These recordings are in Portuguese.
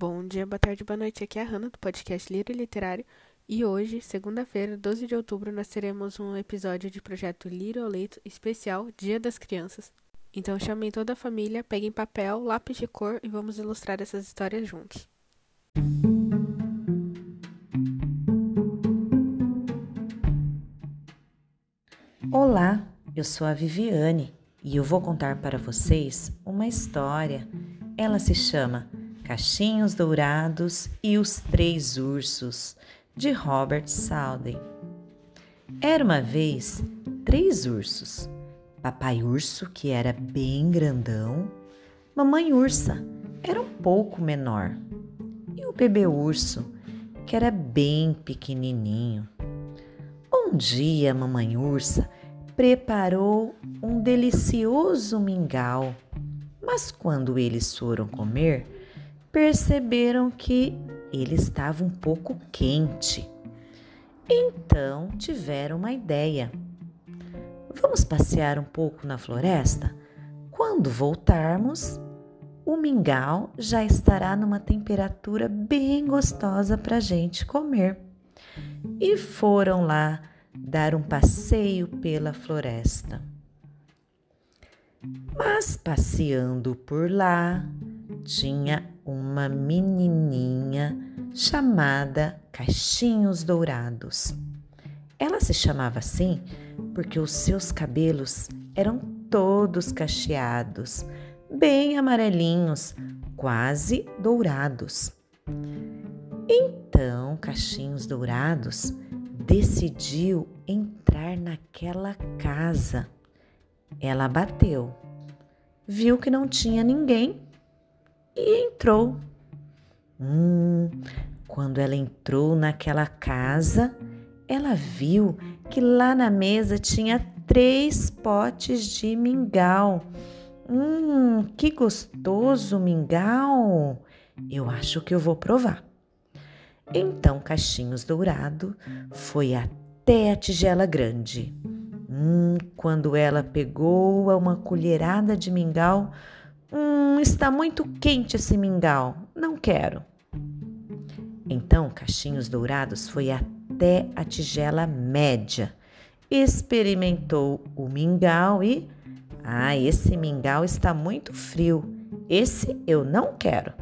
Bom dia, boa tarde, boa noite. Aqui é a Hanna do podcast Lira Literário. E hoje, segunda-feira, 12 de outubro, nós teremos um episódio de projeto Lira ao Leito especial Dia das Crianças. Então chamem toda a família, peguem papel, lápis de cor e vamos ilustrar essas histórias juntos. Olá, eu sou a Viviane e eu vou contar para vocês uma história. Ela se chama Cachinhos Dourados e os Três Ursos, de Robert Salden. Era uma vez três ursos: Papai Urso, que era bem grandão, Mamãe Ursa, era um pouco menor, e o bebê urso, que era bem pequenininho. Um dia, Mamãe Ursa preparou um delicioso mingau, mas quando eles foram comer, perceberam que ele estava um pouco quente. Então tiveram uma ideia. Vamos passear um pouco na floresta? Quando voltarmos, o mingau já estará numa temperatura bem gostosa para a gente comer. E foram lá dar um passeio pela floresta. Mas passeando por lá, tinha uma menininha chamada Caixinhos Dourados. Ela se chamava assim porque os seus cabelos eram todos cacheados, bem amarelinhos, quase dourados. Então, Caixinhos Dourados decidiu entrar naquela casa. Ela bateu, viu que não tinha ninguém e entrou. Hum, quando ela entrou naquela casa, ela viu que lá na mesa tinha três potes de mingau. Hum, que gostoso mingau! Eu acho que eu vou provar. Então Caixinhos Dourado foi até a tigela grande. Hum, quando ela pegou uma colherada de mingau, hum, está muito quente esse mingau, não quero. Então Caixinhos Dourados foi até a tigela média, experimentou o mingau e. Ah, esse mingau está muito frio, esse eu não quero.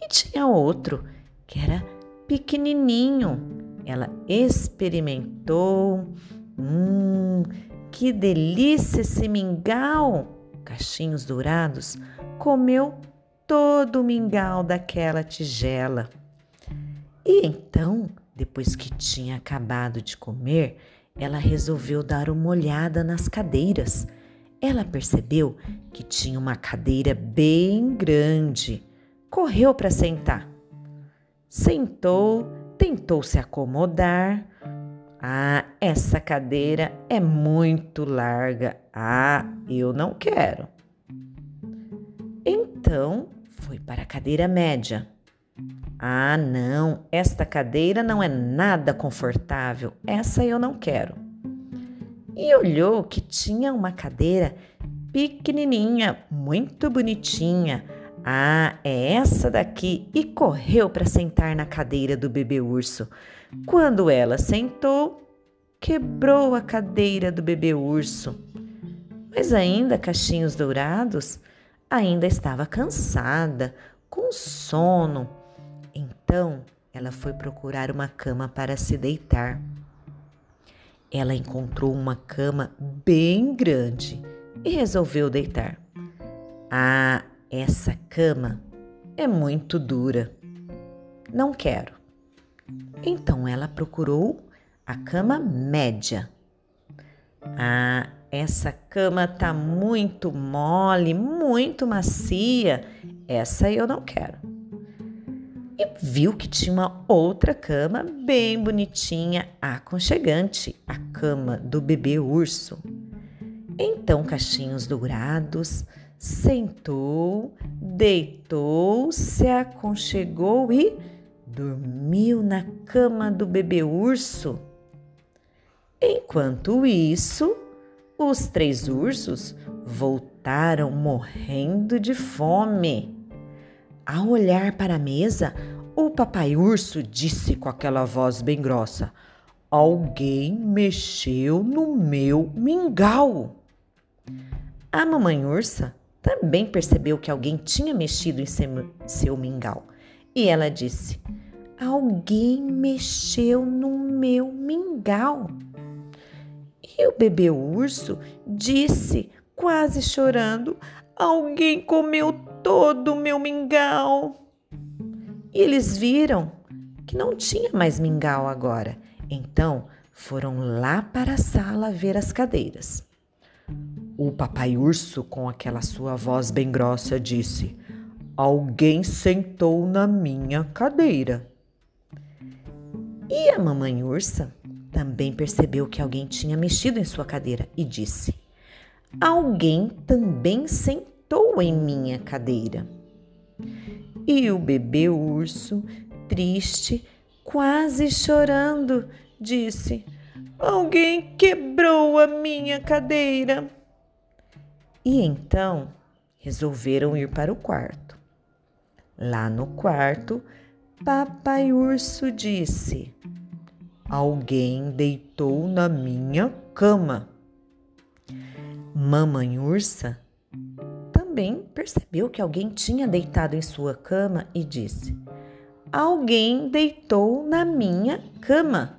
E tinha outro que era pequenininho. Ela experimentou. Hum, que delícia esse mingau! Cachinhos dourados comeu todo o mingau daquela tigela. E então, depois que tinha acabado de comer, ela resolveu dar uma olhada nas cadeiras. Ela percebeu que tinha uma cadeira bem grande. Correu para sentar sentou, tentou se acomodar. Ah, essa cadeira é muito larga. Ah, eu não quero. Então foi para a cadeira média. Ah, não, esta cadeira não é nada confortável. Essa eu não quero. E olhou que tinha uma cadeira pequenininha, muito bonitinha ah, é essa daqui! E correu para sentar na cadeira do bebê urso. Quando ela sentou, quebrou a cadeira do bebê urso. Mas ainda, cachinhos dourados, ainda estava cansada, com sono. Então, ela foi procurar uma cama para se deitar. Ela encontrou uma cama bem grande e resolveu deitar. Ah, essa cama é muito dura. Não quero. Então ela procurou a cama média. Ah, essa cama tá muito mole, muito macia. Essa eu não quero. E viu que tinha uma outra cama bem bonitinha, aconchegante, a cama do bebê urso. Então, cachinhos dourados sentou, deitou, se aconchegou e dormiu na cama do bebê urso. Enquanto isso, os três ursos voltaram morrendo de fome. Ao olhar para a mesa, o papai urso disse com aquela voz bem grossa: Alguém mexeu no meu mingau. A mamãe ursa também percebeu que alguém tinha mexido em seu, mingau e ela disse: Alguém mexeu no meu mingau. E o bebê urso disse, quase chorando: Alguém comeu todo o meu mingau. E eles viram que não tinha mais mingau agora. Então foram lá para a sala ver as cadeiras. O papai urso, com aquela sua voz bem grossa, disse: Alguém sentou na minha cadeira. E a mamãe ursa também percebeu que alguém tinha mexido em sua cadeira e disse: Alguém também sentou em minha cadeira. E o bebê urso, triste, quase chorando, disse: Alguém quebrou a minha cadeira. E então resolveram ir para o quarto. Lá no quarto, Papai Urso disse: Alguém deitou na minha cama. Mamãe Ursa também percebeu que alguém tinha deitado em sua cama e disse: Alguém deitou na minha cama.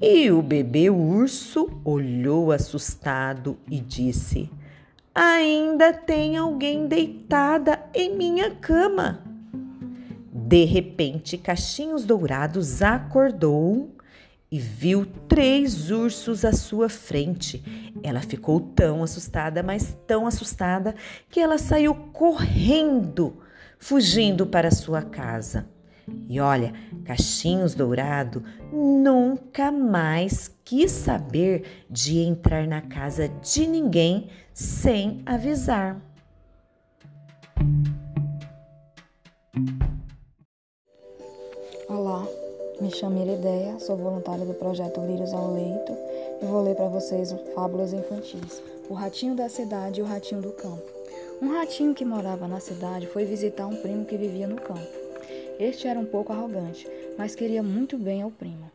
E o bebê urso olhou assustado e disse: Ainda tem alguém deitada em minha cama. De repente, Caixinhos Dourados acordou e viu três ursos à sua frente. Ela ficou tão assustada, mas tão assustada, que ela saiu correndo, fugindo para sua casa. E olha, Caixinhos Dourado nunca mais quis saber de entrar na casa de ninguém sem avisar. Olá, me chamo Irideia, sou voluntária do projeto Lírios ao Leito e vou ler para vocês fábulas infantis. O Ratinho da Cidade e o Ratinho do Campo. Um ratinho que morava na cidade foi visitar um primo que vivia no campo. Este era um pouco arrogante, mas queria muito bem ao primo.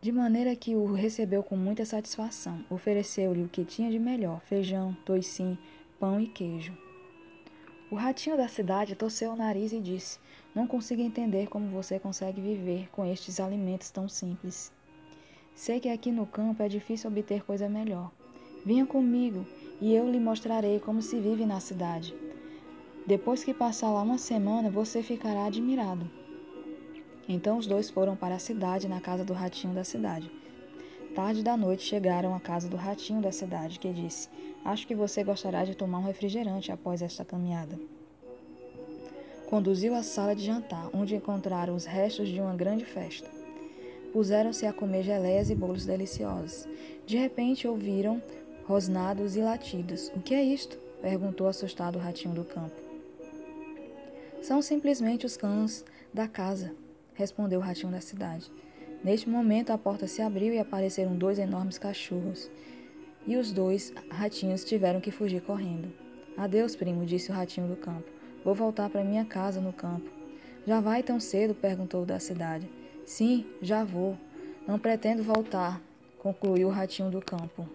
De maneira que o recebeu com muita satisfação. Ofereceu-lhe o que tinha de melhor: feijão, toicinho, pão e queijo. O ratinho da cidade torceu o nariz e disse: não consigo entender como você consegue viver com estes alimentos tão simples. Sei que aqui no campo é difícil obter coisa melhor. Venha comigo e eu lhe mostrarei como se vive na cidade. Depois que passar lá uma semana, você ficará admirado. Então os dois foram para a cidade, na casa do ratinho da cidade. Tarde da noite chegaram à casa do ratinho da cidade, que disse: Acho que você gostará de tomar um refrigerante após esta caminhada conduziu à sala de jantar, onde encontraram os restos de uma grande festa. Puseram-se a comer geleias e bolos deliciosos. De repente ouviram rosnados e latidos. O que é isto? perguntou assustado o ratinho do campo. São simplesmente os cães da casa, respondeu o ratinho da cidade. Neste momento a porta se abriu e apareceram dois enormes cachorros. E os dois ratinhos tiveram que fugir correndo. Adeus, primo, disse o ratinho do campo. Vou voltar para minha casa no campo. Já vai tão cedo? perguntou o da cidade. Sim, já vou. Não pretendo voltar, concluiu o ratinho do campo.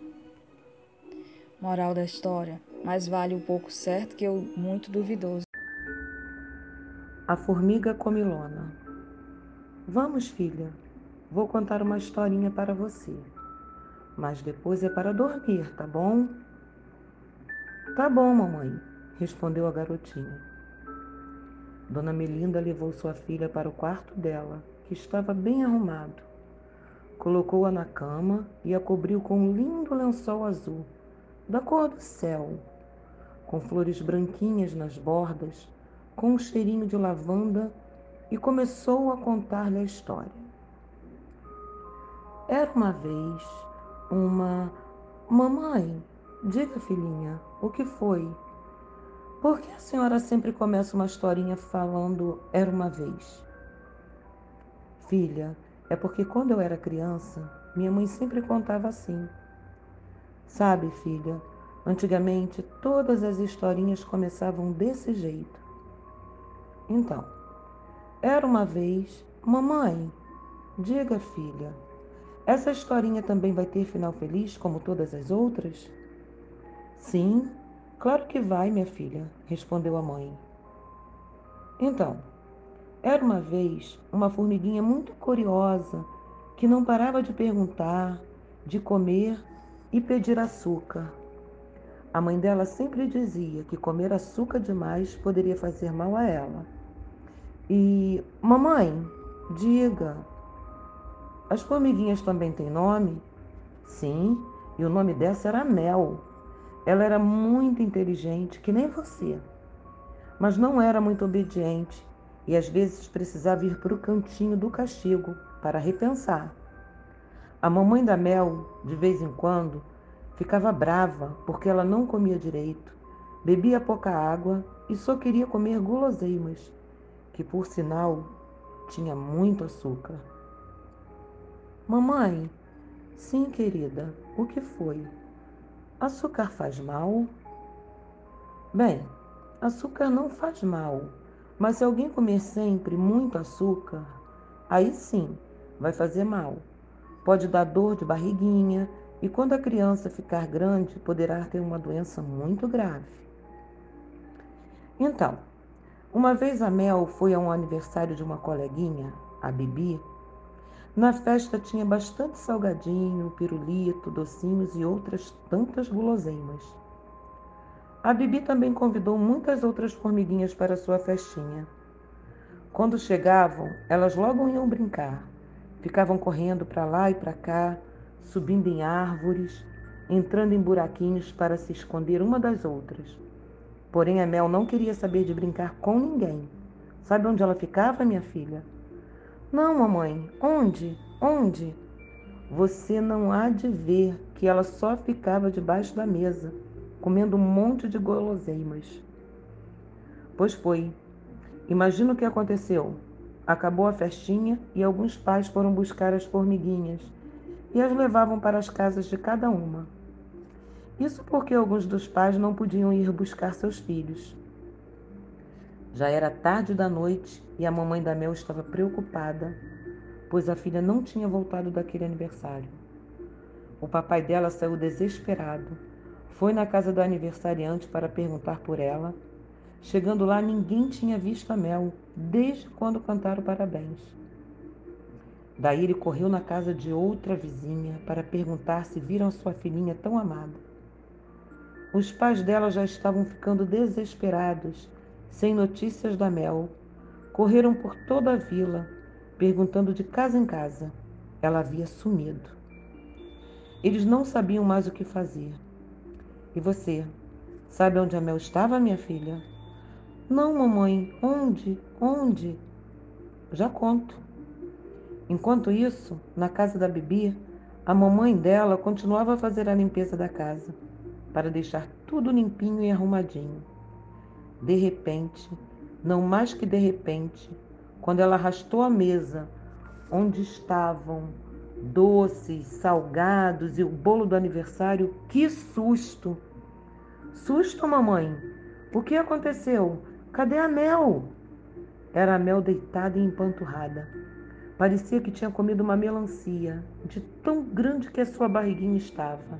Moral da história: mais vale o pouco certo que o muito duvidoso. A formiga comilona. Vamos, filha, vou contar uma historinha para você. Mas depois é para dormir, tá bom? Tá bom, mamãe, respondeu a garotinha. Dona Melinda levou sua filha para o quarto dela, que estava bem arrumado. Colocou-a na cama e a cobriu com um lindo lençol azul, da cor do céu, com flores branquinhas nas bordas, com um cheirinho de lavanda, e começou a contar-lhe a história. Era uma vez uma. Mamãe, diga, filhinha, o que foi? Por que a senhora sempre começa uma historinha falando era uma vez? Filha, é porque quando eu era criança, minha mãe sempre contava assim. Sabe, filha, antigamente todas as historinhas começavam desse jeito. Então, era uma vez, mamãe, diga filha, essa historinha também vai ter final feliz como todas as outras? Sim, claro que vai, minha filha, respondeu a mãe. Então, era uma vez uma formiguinha muito curiosa que não parava de perguntar, de comer e pedir açúcar. A mãe dela sempre dizia que comer açúcar demais poderia fazer mal a ela. E, mamãe, diga, as formiguinhas também têm nome? Sim, e o nome dessa era Mel. Ela era muito inteligente, que nem você, mas não era muito obediente e às vezes precisava ir para o cantinho do castigo para repensar. A mamãe da Mel, de vez em quando, ficava brava porque ela não comia direito, bebia pouca água e só queria comer guloseimas, que por sinal tinha muito açúcar. Mamãe, sim, querida, o que foi? Açúcar faz mal? Bem, açúcar não faz mal mas se alguém comer sempre muito açúcar, aí sim vai fazer mal. Pode dar dor de barriguinha e quando a criança ficar grande, poderá ter uma doença muito grave. Então, uma vez a Mel foi a um aniversário de uma coleguinha, a Bibi. Na festa tinha bastante salgadinho, pirulito, docinhos e outras tantas guloseimas. A Bibi também convidou muitas outras formiguinhas para sua festinha. Quando chegavam, elas logo iam brincar. Ficavam correndo para lá e para cá, subindo em árvores, entrando em buraquinhos para se esconder uma das outras. Porém, a Mel não queria saber de brincar com ninguém. Sabe onde ela ficava, minha filha? Não, mamãe. Onde? Onde? Você não há de ver que ela só ficava debaixo da mesa comendo um monte de guloseimas. Pois foi. Imagina o que aconteceu. Acabou a festinha e alguns pais foram buscar as formiguinhas e as levavam para as casas de cada uma. Isso porque alguns dos pais não podiam ir buscar seus filhos. Já era tarde da noite e a mamãe da Mel estava preocupada, pois a filha não tinha voltado daquele aniversário. O papai dela saiu desesperado foi na casa do aniversariante para perguntar por ela. Chegando lá, ninguém tinha visto a Mel desde quando cantaram parabéns. Daí ele correu na casa de outra vizinha para perguntar se viram sua filhinha tão amada. Os pais dela já estavam ficando desesperados, sem notícias da Mel. Correram por toda a vila, perguntando de casa em casa. Ela havia sumido. Eles não sabiam mais o que fazer. E você? Sabe onde a Mel estava, minha filha? Não, mamãe. Onde? Onde? Já conto. Enquanto isso, na casa da Bibi, a mamãe dela continuava a fazer a limpeza da casa, para deixar tudo limpinho e arrumadinho. De repente, não mais que de repente, quando ela arrastou a mesa onde estavam doces, salgados e o bolo do aniversário. Que susto! Susto, mamãe! O que aconteceu? Cadê a Mel? Era a Mel deitada e empanturrada. Parecia que tinha comido uma melancia, de tão grande que a sua barriguinha estava.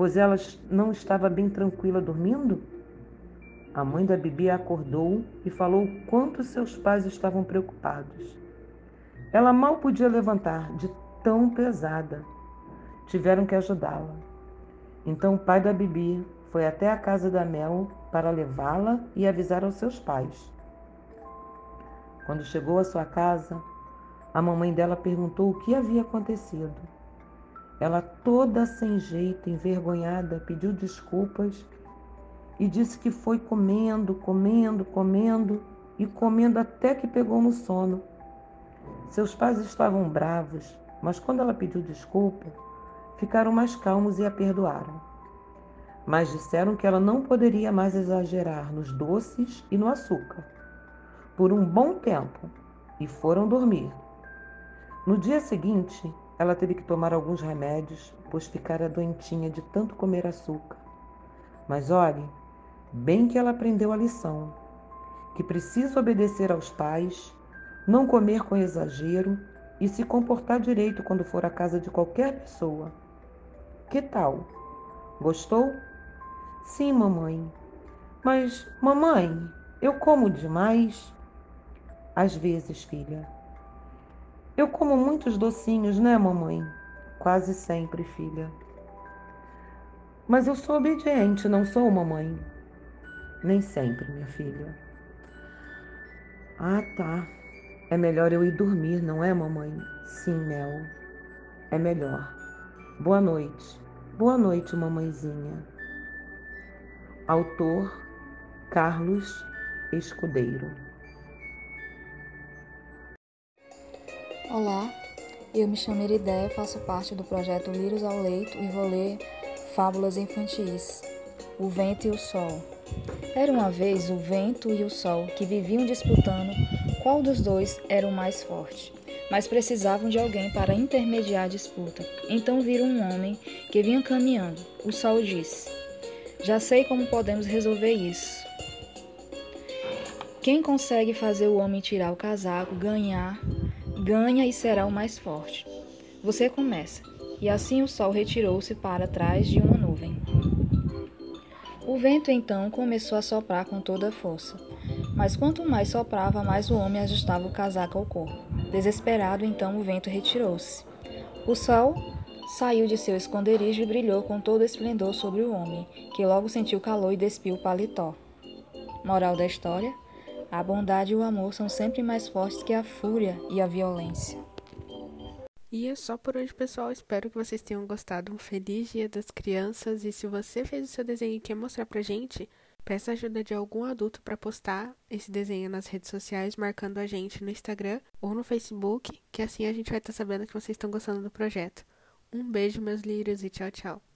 Pois ela não estava bem tranquila dormindo? A mãe da Bibi acordou e falou quanto seus pais estavam preocupados. Ela mal podia levantar, de tão pesada. Tiveram que ajudá-la. Então o pai da Bibi foi até a casa da Mel para levá-la e avisar aos seus pais. Quando chegou à sua casa, a mamãe dela perguntou o que havia acontecido. Ela, toda sem jeito, envergonhada, pediu desculpas e disse que foi comendo, comendo, comendo e comendo até que pegou no sono. Seus pais estavam bravos, mas quando ela pediu desculpa, ficaram mais calmos e a perdoaram. Mas disseram que ela não poderia mais exagerar nos doces e no açúcar por um bom tempo e foram dormir. No dia seguinte, ela teve que tomar alguns remédios, pois ficara doentinha de tanto comer açúcar. Mas olhe, bem que ela aprendeu a lição. que precisa obedecer aos pais, não comer com exagero e se comportar direito quando for à casa de qualquer pessoa. Que tal? Gostou? Sim, mamãe. Mas, mamãe, eu como demais? Às vezes, filha. Eu como muitos docinhos, né, mamãe? Quase sempre, filha. Mas eu sou obediente, não sou, mamãe? Nem sempre, minha filha. Ah, tá. É melhor eu ir dormir, não é, mamãe? Sim, Mel. É melhor. Boa noite. Boa noite, mamãezinha. Autor Carlos Escudeiro. Olá, eu me chamo Eridéia, faço parte do projeto Lírios ao Leito e vou ler Fábulas Infantis. O Vento e o Sol. Era uma vez o vento e o sol que viviam disputando qual dos dois era o mais forte, mas precisavam de alguém para intermediar a disputa. Então viram um homem que vinha caminhando. O sol disse: Já sei como podemos resolver isso. Quem consegue fazer o homem tirar o casaco, ganhar, ganha e será o mais forte. Você começa. E assim o sol retirou-se para trás de uma nuvem. O vento então começou a soprar com toda a força. Mas quanto mais soprava, mais o homem ajustava o casaco ao corpo. Desesperado, então o vento retirou-se. O sol saiu de seu esconderijo e brilhou com todo esplendor sobre o homem, que logo sentiu calor e despiu o paletó. Moral da história: a bondade e o amor são sempre mais fortes que a fúria e a violência. E é só por hoje, pessoal. Espero que vocês tenham gostado. Um feliz Dia das Crianças. E se você fez o seu desenho e quer mostrar pra gente, peça ajuda de algum adulto para postar esse desenho nas redes sociais, marcando a gente no Instagram ou no Facebook, que assim a gente vai estar tá sabendo que vocês estão gostando do projeto. Um beijo, meus lírios, e tchau, tchau.